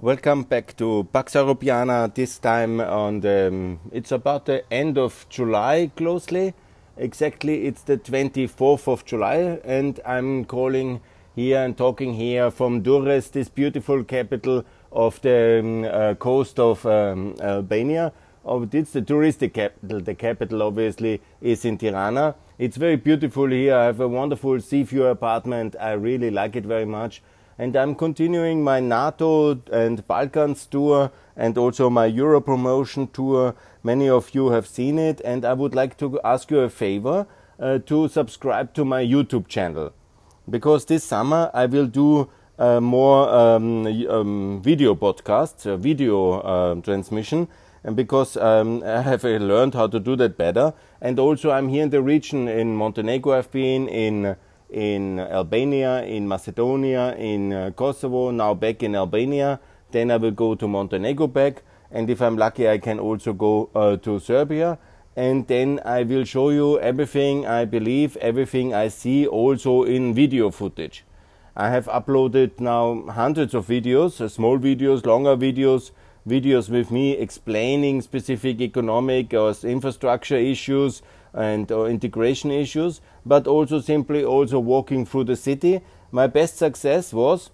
Welcome back to Pax Europiana. This time on the, um, it's about the end of July closely. Exactly, it's the 24th of July, and I'm calling here and talking here from Durrës, this beautiful capital of the um, uh, coast of um, Albania. Oh, it's the touristic capital. The capital, obviously, is in Tirana. It's very beautiful here. I have a wonderful sea view apartment. I really like it very much and I'm continuing my NATO and Balkans tour and also my Euro promotion tour. Many of you have seen it, and I would like to ask you a favor uh, to subscribe to my YouTube channel because this summer I will do uh, more um, um, video podcasts, uh, video uh, transmission, and because um, I have learned how to do that better, and also I'm here in the region in Montenegro. I've been in in Albania, in Macedonia, in uh, Kosovo, now back in Albania. Then I will go to Montenegro back, and if I'm lucky, I can also go uh, to Serbia. And then I will show you everything I believe, everything I see, also in video footage. I have uploaded now hundreds of videos, uh, small videos, longer videos, videos with me explaining specific economic or infrastructure issues, and uh, integration issues, but also simply also walking through the city. My best success was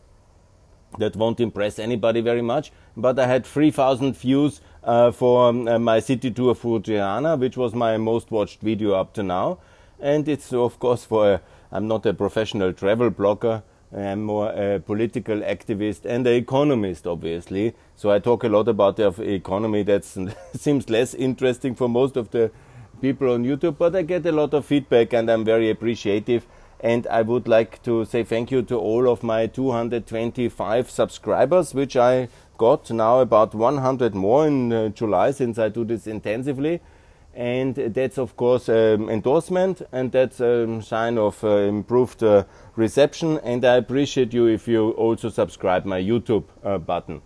that won't impress anybody very much, but I had 3,000 views uh, for um, uh, my city tour for Tirana, which was my most watched video up to now. And it's of course for i I'm not a professional travel blogger. I'm more a political activist and an economist, obviously. So I talk a lot about the economy. That seems less interesting for most of the people on YouTube, but I get a lot of feedback and I'm very appreciative. And I would like to say thank you to all of my 225 subscribers, which I got now about 100 more in uh, July since I do this intensively. And that's, of course, um, endorsement and that's a sign of uh, improved uh, reception. And I appreciate you if you also subscribe my YouTube uh, button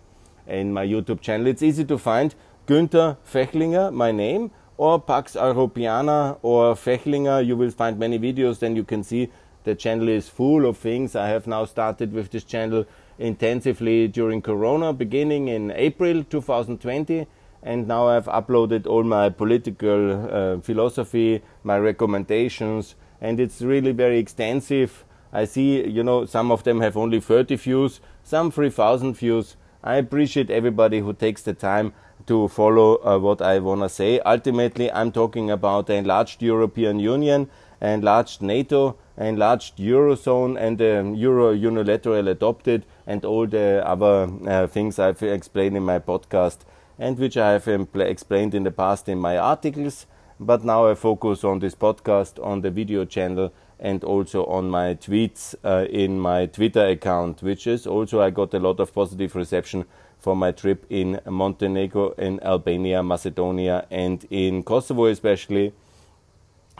in my YouTube channel. It's easy to find Günther Fehlinger, my name or Pax Europiana or Fehlinger. You will find many videos, then you can see the channel is full of things. I have now started with this channel intensively during Corona, beginning in April 2020. And now I've uploaded all my political uh, philosophy, my recommendations, and it's really very extensive. I see, you know, some of them have only 30 views, some 3,000 views. I appreciate everybody who takes the time to follow uh, what I want to say. Ultimately, I'm talking about the enlarged European Union, enlarged NATO, enlarged Eurozone, and the Euro unilateral adopted, and all the other uh, things I've explained in my podcast and which I have explained in the past in my articles. But now I focus on this podcast, on the video channel, and also on my tweets uh, in my Twitter account, which is also I got a lot of positive reception for my trip in Montenegro, in Albania, Macedonia, and in Kosovo, especially.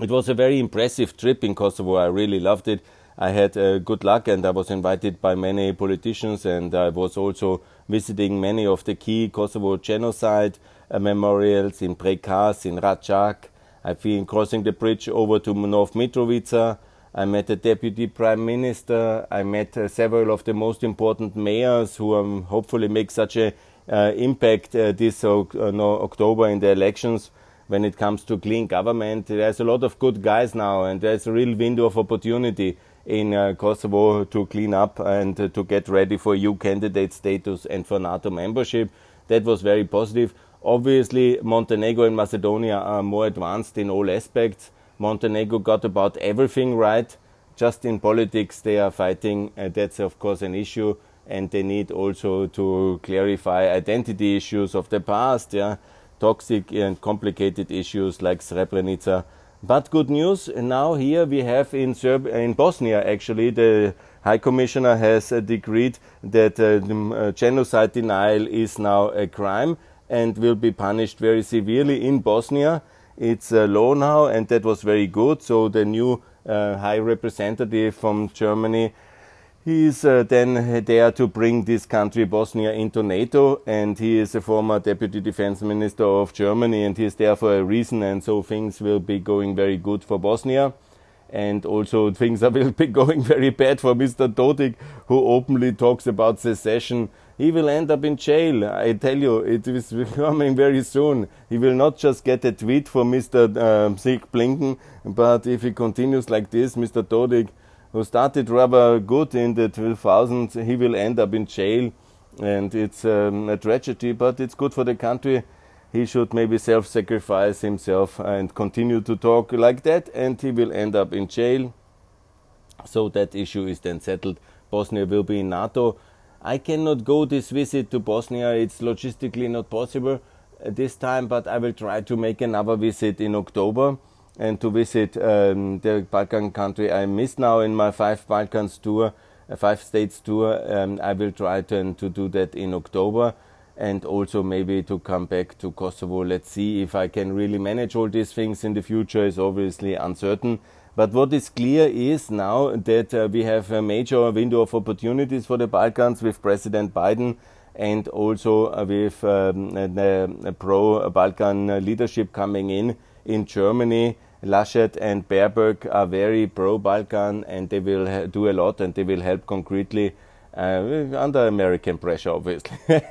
It was a very impressive trip in Kosovo. I really loved it. I had uh, good luck and I was invited by many politicians, and I was also visiting many of the key Kosovo genocide uh, memorials in Prekaz, in Račak. I've been crossing the bridge over to North Mitrovica I met the deputy prime minister. I met uh, several of the most important mayors who um, hopefully make such a uh, impact uh, this uh, no, October in the elections when it comes to clean government. There's a lot of good guys now, and there's a real window of opportunity in uh, Kosovo to clean up and uh, to get ready for EU candidate status and for NATO membership. That was very positive. Obviously, Montenegro and Macedonia are more advanced in all aspects Montenegro got about everything right. Just in politics, they are fighting. Uh, that's, of course, an issue. And they need also to clarify identity issues of the past, yeah, toxic and complicated issues like Srebrenica. But good news, now here we have in, Serb- in Bosnia actually the High Commissioner has uh, decreed that uh, uh, genocide denial is now a crime and will be punished very severely in Bosnia. It's low now, and that was very good. So the new uh, high representative from Germany he is uh, then there to bring this country, Bosnia, into NATO, and he is a former deputy defense minister of Germany, and he is there for a reason, and so things will be going very good for Bosnia. And also, things will be going very bad for Mr. Dodik, who openly talks about secession he will end up in jail. I tell you, it is coming very soon. He will not just get a tweet from Mr. Um, Sig Blinken, but if he continues like this, Mr. Dodik, who started rather good in the 2000s, he will end up in jail. And it's um, a tragedy, but it's good for the country. He should maybe self sacrifice himself and continue to talk like that, and he will end up in jail. So that issue is then settled. Bosnia will be in NATO I cannot go this visit to Bosnia. It's logistically not possible this time, but I will try to make another visit in October and to visit um, the Balkan country I missed now in my five Balkans tour, uh, five states tour. Um, I will try to, to do that in October and also maybe to come back to Kosovo. Let's see if I can really manage all these things in the future is obviously uncertain. But what is clear is now that uh, we have a major window of opportunities for the Balkans with President Biden and also uh, with um, the pro Balkan leadership coming in in Germany. Laschet and Baerbock are very pro Balkan and they will do a lot and they will help concretely uh, under American pressure, obviously.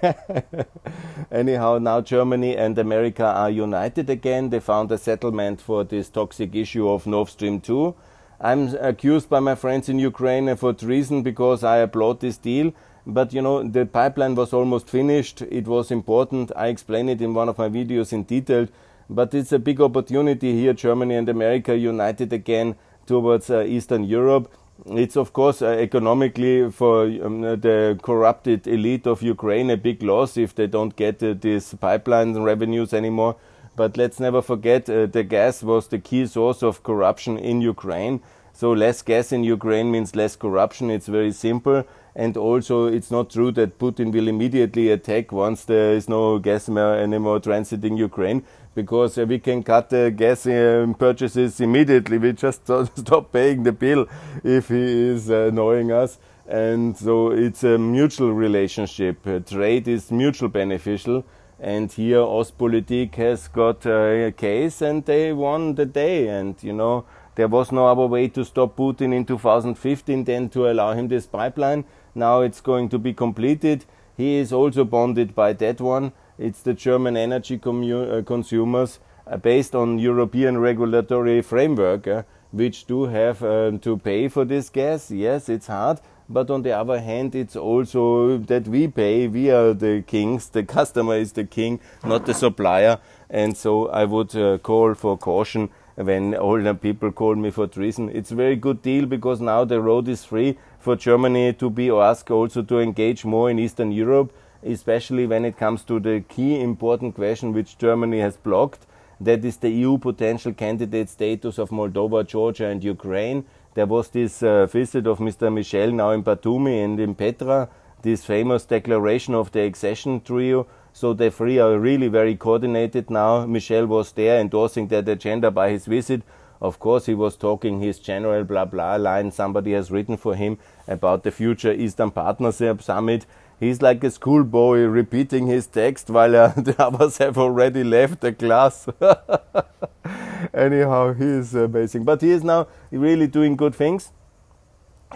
Anyhow, now Germany and America are united again. They found a settlement for this toxic issue of Nord Stream 2. I'm accused by my friends in Ukraine for treason because I applaud this deal. But you know, the pipeline was almost finished. It was important. I explained it in one of my videos in detail. But it's a big opportunity here, Germany and America united again towards uh, Eastern Europe it's of course uh, economically for um, the corrupted elite of Ukraine a big loss if they don't get uh, these pipeline revenues anymore. But let's never forget uh, the gas was the key source of corruption in Ukraine. So less gas in Ukraine means less corruption. It's very simple. And also, it's not true that Putin will immediately attack once there is no gas anymore transiting Ukraine because uh, we can cut the gas uh, purchases immediately. We just stop paying the bill if he is uh, annoying us. And so it's a mutual relationship. trade is mutual beneficial. And here Ostpolitik has got a case and they won the day. And, you know, there was no other way to stop Putin in 2015 than to allow him this pipeline. Now it's going to be completed. He is also bonded by that one it's the German energy uh, consumers uh, based on European regulatory framework, uh, which do have um, to pay for this gas. Yes, it's hard, but on the other hand, it's also that we pay. We are the kings. The customer is the king, not the supplier. And so I would uh, call for caution when older people call me for treason. It's a very good deal because now the road is free for Germany to be asked also to engage more in Eastern Europe especially when it comes to the key important question which Germany has blocked. That is the EU potential candidate status of Moldova, Georgia, and Ukraine. There was this uh, visit of Mr. Michel now in Batumi and in Petra, this famous declaration of the accession trio. So the three are really very coordinated now. Michel was there endorsing that agenda by his visit. Of course, he was talking his general blah blah line somebody has written for him about the future Eastern Partnership Summit. He's like a schoolboy repeating his text while uh, the others have already left the class. Anyhow, he is amazing. But he is now really doing good things.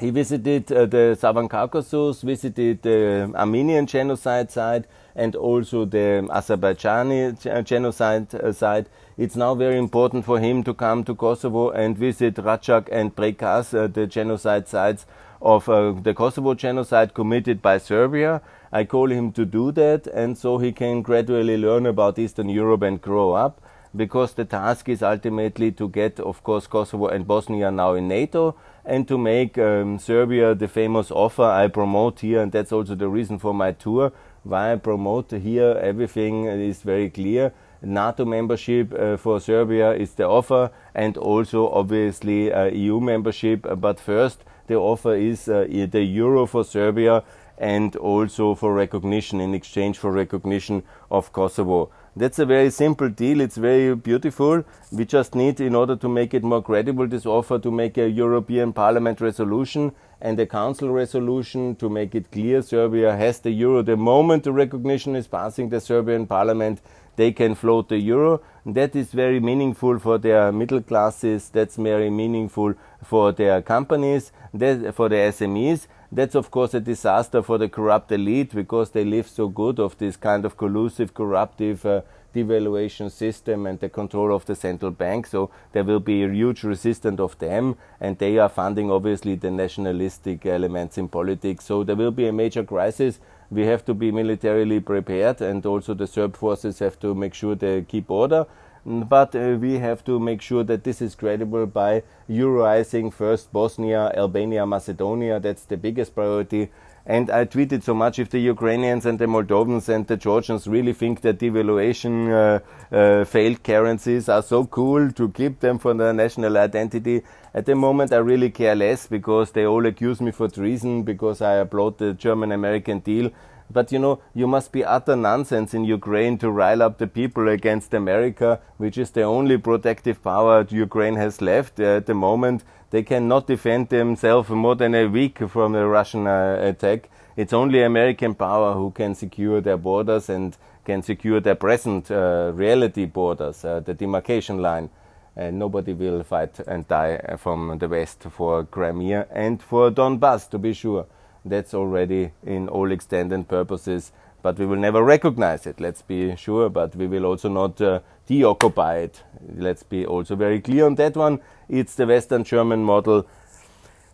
He visited uh, the Southern Caucasus, visited the Armenian genocide site, and also the Azerbaijani genocide uh, site. It's now very important for him to come to Kosovo and visit Racak and Prekaz, uh, the genocide sites of uh, the Kosovo genocide committed by Serbia. I call him to do that, and so he can gradually learn about Eastern Europe and grow up. Because the task is ultimately to get, of course, Kosovo and Bosnia now in NATO, and to make um, Serbia the famous offer I promote here, and that's also the reason for my tour. Why I promote here, everything is very clear. NATO membership uh, for Serbia is the offer, and also obviously uh, EU membership. But first, the offer is uh, the euro for Serbia and also for recognition in exchange for recognition of Kosovo. That's a very simple deal. It's very beautiful. We just need, in order to make it more credible, this offer to make a European Parliament resolution and a Council resolution to make it clear Serbia has the euro. The moment the recognition is passing the Serbian Parliament, they can float the euro. That is very meaningful for their middle classes. That's very meaningful for their companies, for the SMEs. That's of course a disaster for the corrupt elite because they live so good of this kind of collusive, corruptive uh, devaluation system and the control of the central bank. So there will be a huge resistance of them, and they are funding obviously the nationalistic elements in politics. So there will be a major crisis. We have to be militarily prepared, and also the Serb forces have to make sure they keep order. But uh, we have to make sure that this is credible by Euroizing first Bosnia, Albania, Macedonia. That's the biggest priority and I tweeted so much if the Ukrainians and the Moldovans and the Georgians really think that devaluation uh, uh, failed currencies are so cool to keep them for their national identity. At the moment, I really care less because they all accuse me for treason because I applaud the German American deal. But you know, you must be utter nonsense in Ukraine to rile up the people against America, which is the only protective power Ukraine has left uh, at the moment. They cannot defend themselves more than a week from the Russian uh, attack. It's only American power who can secure their borders and can secure their present uh, reality borders, uh, the demarcation line. And nobody will fight and die from the West for Crimea and for Donbass, to be sure. That's already in all extent and purposes but we will never recognize it. Let's be sure, but we will also not uh, deoccupy it. Let's be also very clear on that one. It's the Western German model,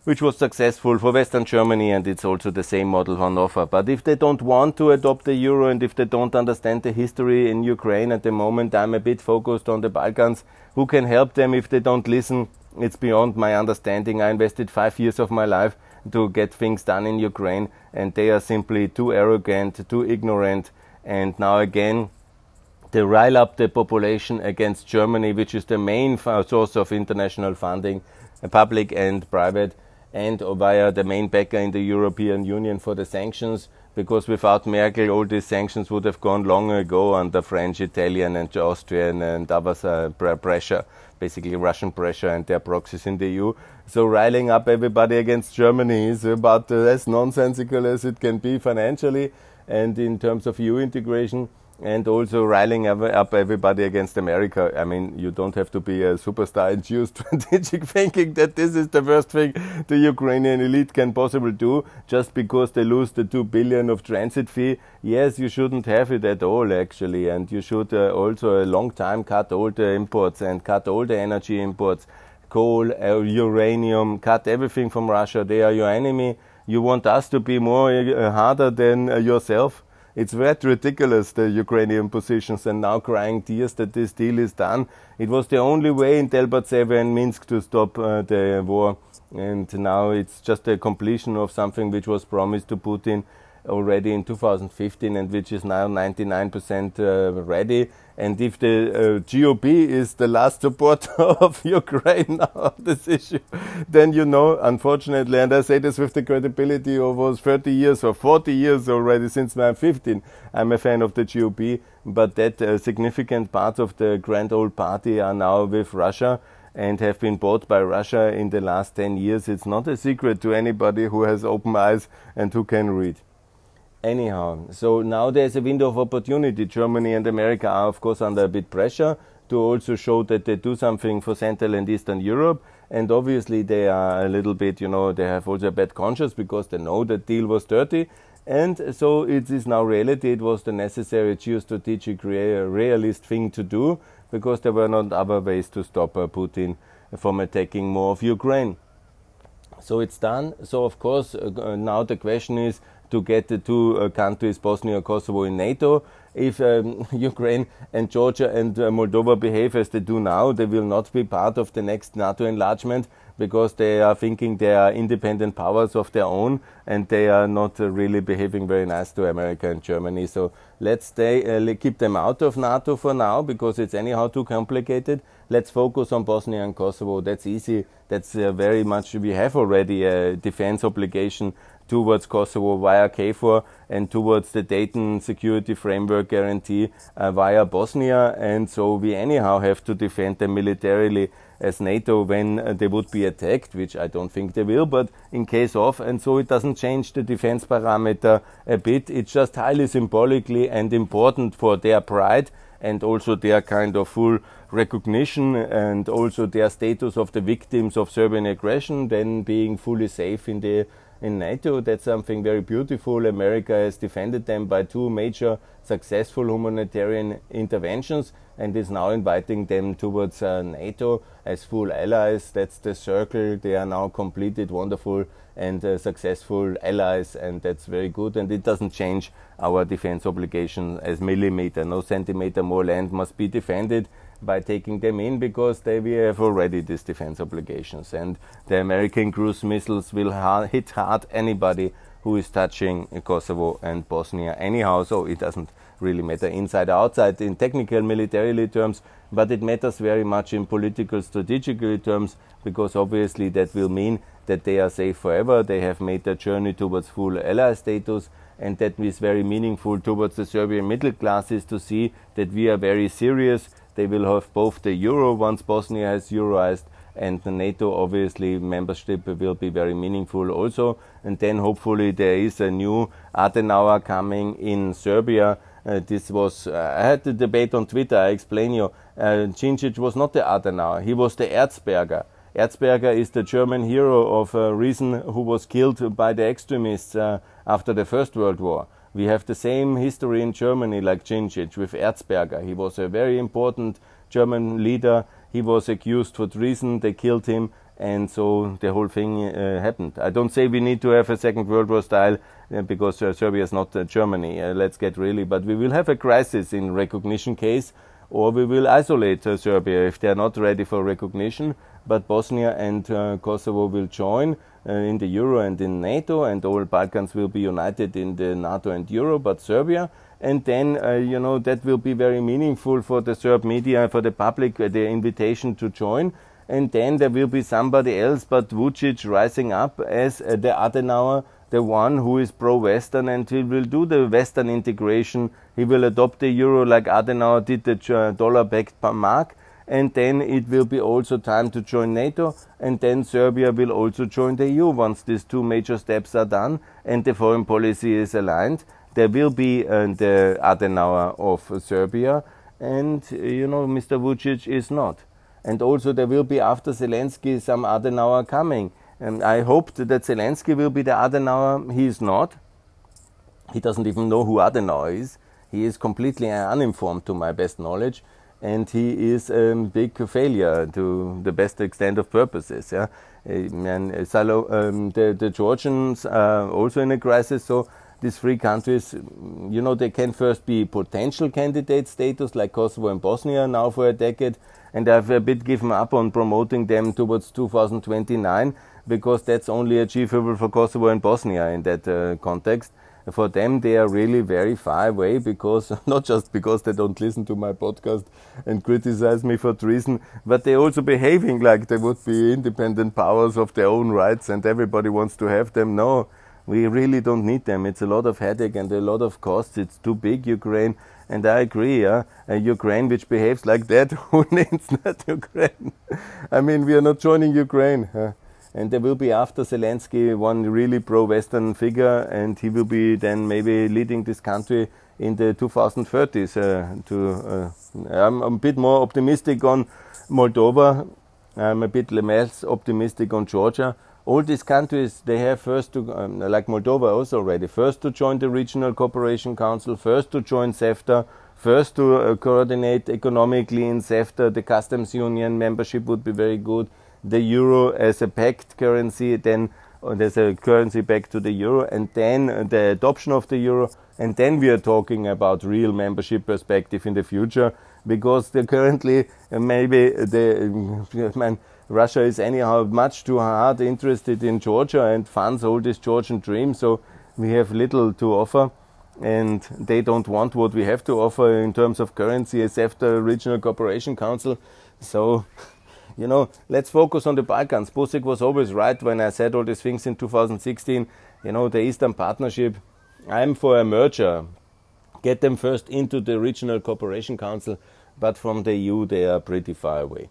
which was successful for Western Germany, and it's also the same model on offer. But if they don't want to adopt the euro and if they don't understand the history in Ukraine at the moment, I'm a bit focused on the Balkans. Who can help them if they don't listen? It's beyond my understanding. I invested five years of my life to get things done in Ukraine, and they are simply too arrogant, too ignorant, and now again they rile up the population against Germany, which is the main source of international funding, uh, public and private, and via the main backer in the European Union for the sanctions. Because without Merkel, all these sanctions would have gone long ago under French, Italian, and Austrian and others uh, pressure, basically Russian pressure and their proxies in the EU. So riling up everybody against Germany is about as nonsensical as it can be financially and in terms of EU integration and also riling up everybody against America. I mean, you don't have to be a superstar in geostrategic thinking that this is the first thing the Ukrainian elite can possibly do just because they lose the 2 billion of transit fee. Yes, you shouldn't have it at all, actually, and you should uh, also a long time cut all the imports and cut all the energy imports, coal, uh, uranium, cut everything from Russia. They are your enemy. You want us to be more uh, harder than uh, yourself it's that ridiculous, the Ukrainian positions, and now crying tears that this deal is done. It was the only way in Debaltseve and Minsk to stop uh, the war, and now it's just a completion of something which was promised to Putin already in 2015 and which is now 99% uh, ready. And if the uh, GOP is the last supporter of Ukraine on this issue, then you know, unfortunately, and I say this with the credibility of was 30 years or 40 years already since I'm 15, I'm a fan of the GOP, but that uh, significant part of the grand old party are now with Russia and have been bought by Russia in the last 10 years. It's not a secret to anybody who has open eyes and who can read anyhow, so now there's a window of opportunity. Germany and America are, of course, under a bit pressure to also show that they do something for Central and Eastern Europe. And obviously, they are a little bit, you know, they have also a bad conscience because they know the deal was dirty. And so it is now reality. It was the necessary geostrategic realist thing to do because there were not other ways to stop uh, Putin from attacking more of Ukraine. So it's done. So, of course, uh, now the question is to get the two uh, countries, Bosnia and Kosovo, in NATO. If um, Ukraine and Georgia and uh, Moldova behave as they do now, they will not be part of the next NATO enlargement because they are thinking they are independent powers of their own and they are not uh, really behaving very nice to America and Germany. So let's stay, uh, keep them out of NATO for now because it's anyhow too complicated. Let's focus on Bosnia and Kosovo. That's easy. That's uh, very much, we have already a defense obligation towards Kosovo via KFOR and towards the Dayton Security Framework Guarantee uh, via Bosnia. And so we anyhow have to defend them militarily as NATO when uh, they would be attacked, which I don't think they will, but in case of. And so it doesn't change the defense parameter a bit. It's just highly symbolically and important for their pride and also their kind of full recognition and also their status of the victims of Serbian aggression, then being fully safe in the in NATO. That's something very beautiful. America has defended them by two major successful humanitarian interventions and is now inviting them towards uh, NATO as full allies. That's the circle. They are now completed, wonderful and uh, successful allies, and that's very good. And it doesn't change our defense obligation as millimeter. No centimeter more land must be defended by taking them in because they we have already these defense obligations and the American cruise missiles will ha- hit hard anybody who is touching Kosovo and Bosnia anyhow so it doesn't really matter inside or outside in technical militarily terms but it matters very much in political strategically terms because obviously that will mean that they are safe forever they have made their journey towards full ally status and that is very meaningful towards the Serbian middle classes to see that we are very serious they will have both the euro once Bosnia has euroized and the NATO obviously membership will be very meaningful also. And then hopefully there is a new Adenauer coming in Serbia. Uh, this was uh, I had the debate on Twitter. I explain you. Uh, was not the Adenauer. He was the Erzberger. Erzberger is the German hero of uh, reason who was killed by the extremists uh, after the First World War. We have the same history in Germany like Djindjic with Erzberger. He was a very important German leader. He was accused for treason. They killed him. And so the whole thing uh, happened. I don't say we need to have a Second World War style uh, because uh, Serbia is not uh, Germany. Uh, let's get really, but we will have a crisis in recognition case, or we will isolate Serbia if they are not ready for recognition. But Bosnia and Kosovo will join, uh, in the euro and in NATO, and all Balkans will be united in the NATO and euro, but Serbia. And then, uh, you know, that will be very meaningful for the Serb media, for the public, uh, the invitation to join. And then there will be somebody else but Vucic rising up as the Adenauer the one who is pro-Western and he will do the Western integration. He will adopt the euro like Adenauer did the dollar-backed mark and then it will be also time to join NATO, and then Serbia will also join the EU once these two major steps are done and the foreign policy is aligned. There will be uh, the Adenauer of Serbia, and you know, Mr. Vucic is not. And also, there will be after Zelensky some Adenauer coming. And I hoped that Zelensky will be the Adenauer. He is not. He doesn't even know who Adenauer is. He is completely uninformed, to my best knowledge and he is a big failure to the best extent of purposes. Yeah, and um, the, the Georgians are also in a crisis. So these three countries, you know, they can first be potential candidate status like Kosovo and Bosnia now for a decade, and I've a bit given up on promoting them towards 2029 because that's only achievable for Kosovo and Bosnia in that uh, context for them they are really very far away because not just because they don't listen to my podcast and criticize me for treason but they're also behaving like they would be independent powers of their own rights and everybody wants to have them no we really don't need them it's a lot of headache and a lot of costs it's too big ukraine and I agree, yeah, a Ukraine which behaves like that, who needs that Ukraine? I mean, we are not joining Ukraine. Huh? And there will be after Zelensky one really pro-Western figure, and he will be then maybe leading this country in the 2030s. Uh, to uh, I'm, a bit more optimistic on Moldova. I'm a bit less optimistic on Georgia. All these countries they have first to, um, like Moldova also already, first to join the Regional Cooperation Council, first to join CEFTA, first to uh, coordinate economically in CEFTA. The customs union membership would be very good the euro as a pegged currency, then uh, there's a currency back to the euro, and then uh, the adoption of the euro, and then we are talking about real membership perspective in the future, because currently uh, maybe the man, Russia is anyhow much too hard interested in Georgia and funds all this Georgian dream, so we have little to offer. And they don't want what we have to offer in terms of currency, except the Regional Cooperation Council. So you know, let's focus on the Balkans. Busek was always right when I said all these things in 2016. You know, the Eastern Partnership, I'm for a merger. Get them first into the Regional Cooperation Council, but from the EU they are pretty far away.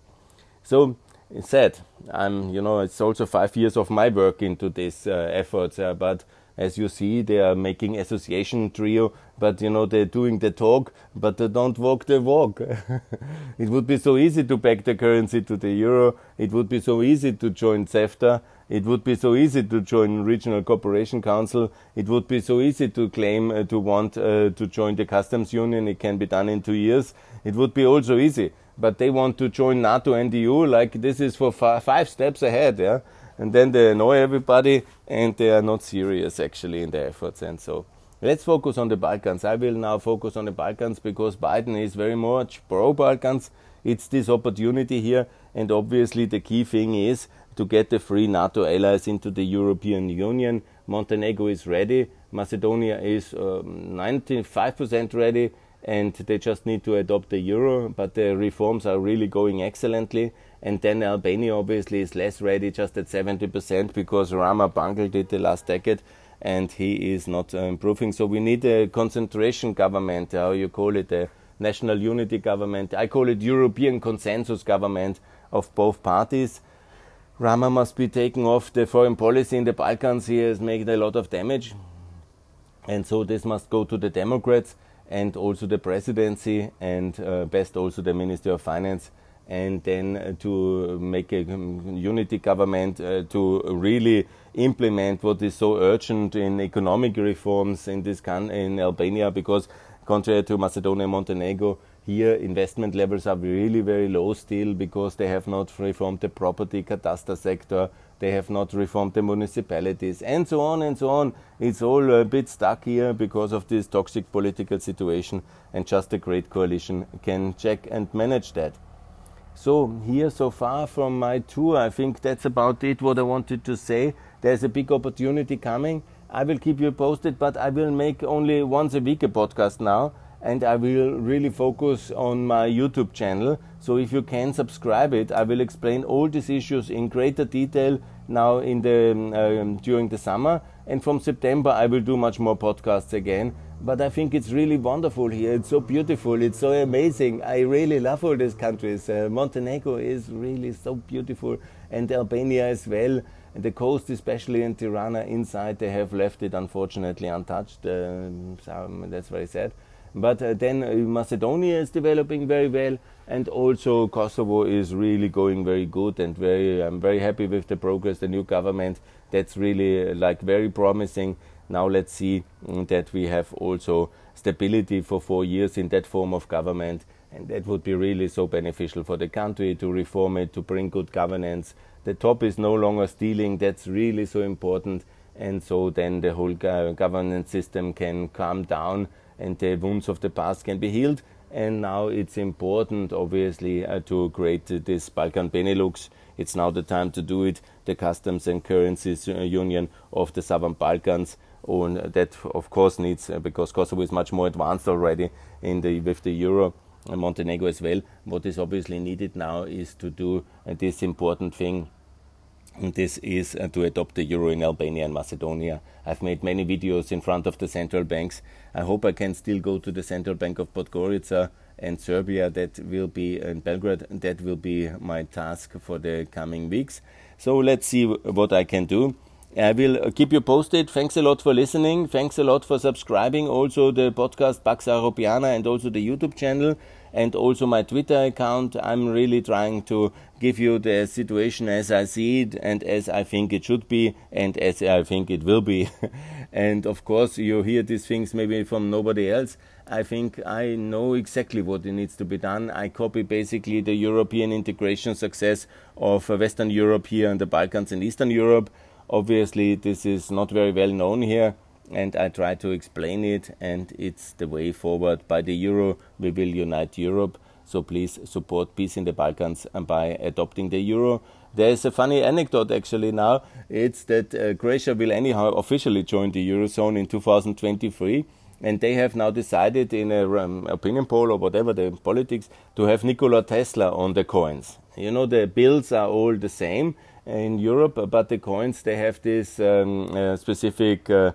So, said, I'm, you know, it's also five years of my work into these uh, efforts, uh, but As you see, they are making association trio, but you know they're doing the talk, but they don't walk the walk. it would be so easy to back the currency to the euro. It would be so easy to join CEFTA. It would be so easy to join Regional Cooperation Council. It would be so easy to claim uh, to want uh, to join the customs union. It can be done in two years. It would be also easy. But they want to join NATO and EU like this is for five steps ahead. Yeah? And then they annoy everybody and they are not serious actually in their efforts. And so let's focus on the balkans. I will now focus on the balkans because biden is very much pro balkans it's this opportunity here and obviously the key thing is to get the free nato allies into the european union. Montenegro is ready. Macedonia is um, 95% ready and they just need to adopt the euro but the reforms are really going excellently and then Albania obviously is less ready, just at 70%, because Rama bungled it the last decade and he is not uh, improving. So we need a concentration government, how you call it, a national unity government. I call it European consensus government of both parties. Rama must be taken off the foreign policy in the Balkans. He has made a lot of damage. And so this must go to the Democrats and also the presidency and uh, best also the Minister of Finance and then uh, to make a um, unity government uh, to really implement what is so urgent in economic reforms in this in Albania because contrary to Macedonia and Montenegro here investment levels are really very low still because they have not reformed the property cadastre sector they have not reformed the municipalities and so on and so on it's all a bit stuck here because of this toxic political situation and just a great coalition can check and manage that so here so far from my tour, I think that's about it what I wanted to say. There's a big opportunity coming. I will keep you posted, but I will make only once a week a podcast now and I will really focus on my YouTube channel. So if you can subscribe it, I will explain all these issues in greater detail now in the um, during the summer and from September I will do much more podcasts again but I think it's really wonderful here. It's so beautiful. It's so amazing. I really love all these countries. Uh, Montenegro is really so beautiful, and Albania as well. And the coast, especially in Tirana, inside, they have left it unfortunately untouched. Uh, so that's very sad. But uh, then uh, Macedonia is developing very well, and also Kosovo is really going very good. And very, I'm very happy with the progress. The new government that's really uh, like very promising now let's see mm, that we have also stability for four years in that form of government, and that would be really so beneficial for the country to reform it, to bring good governance. The top is no longer stealing, that's really so important, and so then the whole governance system can calm down and the wounds of the past can be healed. And now it's important, obviously, uh, to create uh, this Balkan Benelux. It's now the time to do it, the customs and currencies uh, union of the Southern Balkans and that of course needs uh, because Kosovo is much more advanced already in the with the euro and Montenegro as well. What is obviously needed now is to do uh, this important thing. This is uh, to adopt the euro in Albania and Macedonia. I've made many videos in front of the central banks. I hope I can still go to the central bank of Podgorica and Serbia. That will be in Belgrade. That will be my task for the coming weeks. So let's see what I can do. I will keep you posted. Thanks a lot for listening. Thanks a lot for subscribing. Also the podcast Pax Europiana and also the YouTube channel and also my Twitter account. I'm really trying to give you the situation as I see it and as I think it should be and as I think it will be. and of course, you hear these things maybe from nobody else. I think I know exactly what needs to be done. I copy basically the European integration success of uh, Western Europe here and the Balkans and Eastern Europe Obviously, this is not very well known here, and I try to explain it, and it's the way forward. By the euro, we will unite Europe. So please support peace in the Balkans by adopting the euro. There's a funny anecdote actually now. It's that uh, Croatia will anyhow officially join the eurozone in 2023 and they have now decided in a um, opinion poll or whatever the politics to have Nikola Tesla on the coins. You know the bills are all the same in Europe, but the coins they have this um, uh, specific uh,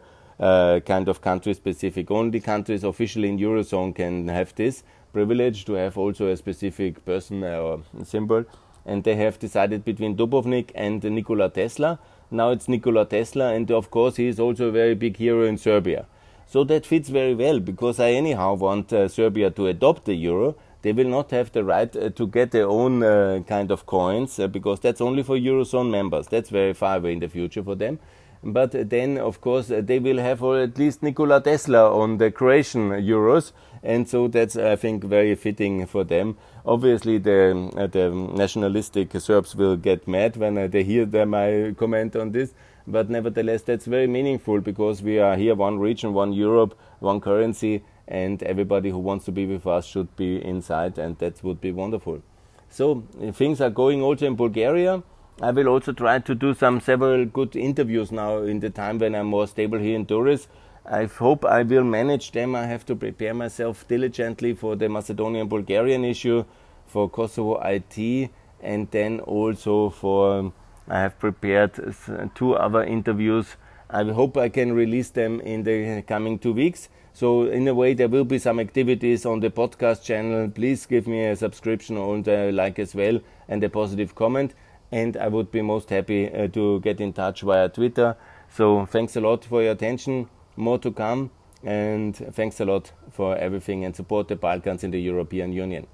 kind of country specific. Only countries officially in eurozone can have this privilege to have also a specific person or symbol. And they have decided between Dubrovnik and Nikola Tesla. Now it's Nikola Tesla, and of course he is also a very big hero in Serbia. So that fits very well because I anyhow want uh, Serbia to adopt the euro. They will not have the right uh, to get their own uh, kind of coins uh, because that's only for eurozone members. That's very far away in the future for them. But then, of course, uh, they will have at least Nikola Tesla on the Croatian euros, and so that's I think very fitting for them. Obviously, the uh, the nationalistic Serbs will get mad when uh, they hear the, my comment on this. But nevertheless, that's very meaningful because we are here one region, one Europe, one currency, and everybody who wants to be with us should be inside, and that would be wonderful. So things are going also in Bulgaria. I will also try to do some several good interviews now in the time when I'm more stable here in Durrës. I hope I will manage them. I have to prepare myself diligently for the Macedonian Bulgarian issue, for Kosovo IT, and then also for um, I have prepared two other interviews. I hope I can release them in the coming two weeks. So, in a way, there will be some activities on the podcast channel. Please give me a subscription and a like as well, and a positive comment and I would be most happy uh, to get in touch via Twitter. So thanks a lot for your attention. More to come, and thanks a lot for everything and support the Balkans in the European Union.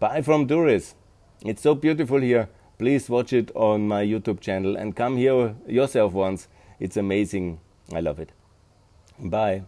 Bye from Durrës. It's so beautiful here. Please watch it on my YouTube channel and come here yourself once. It's amazing. I love it. Bye.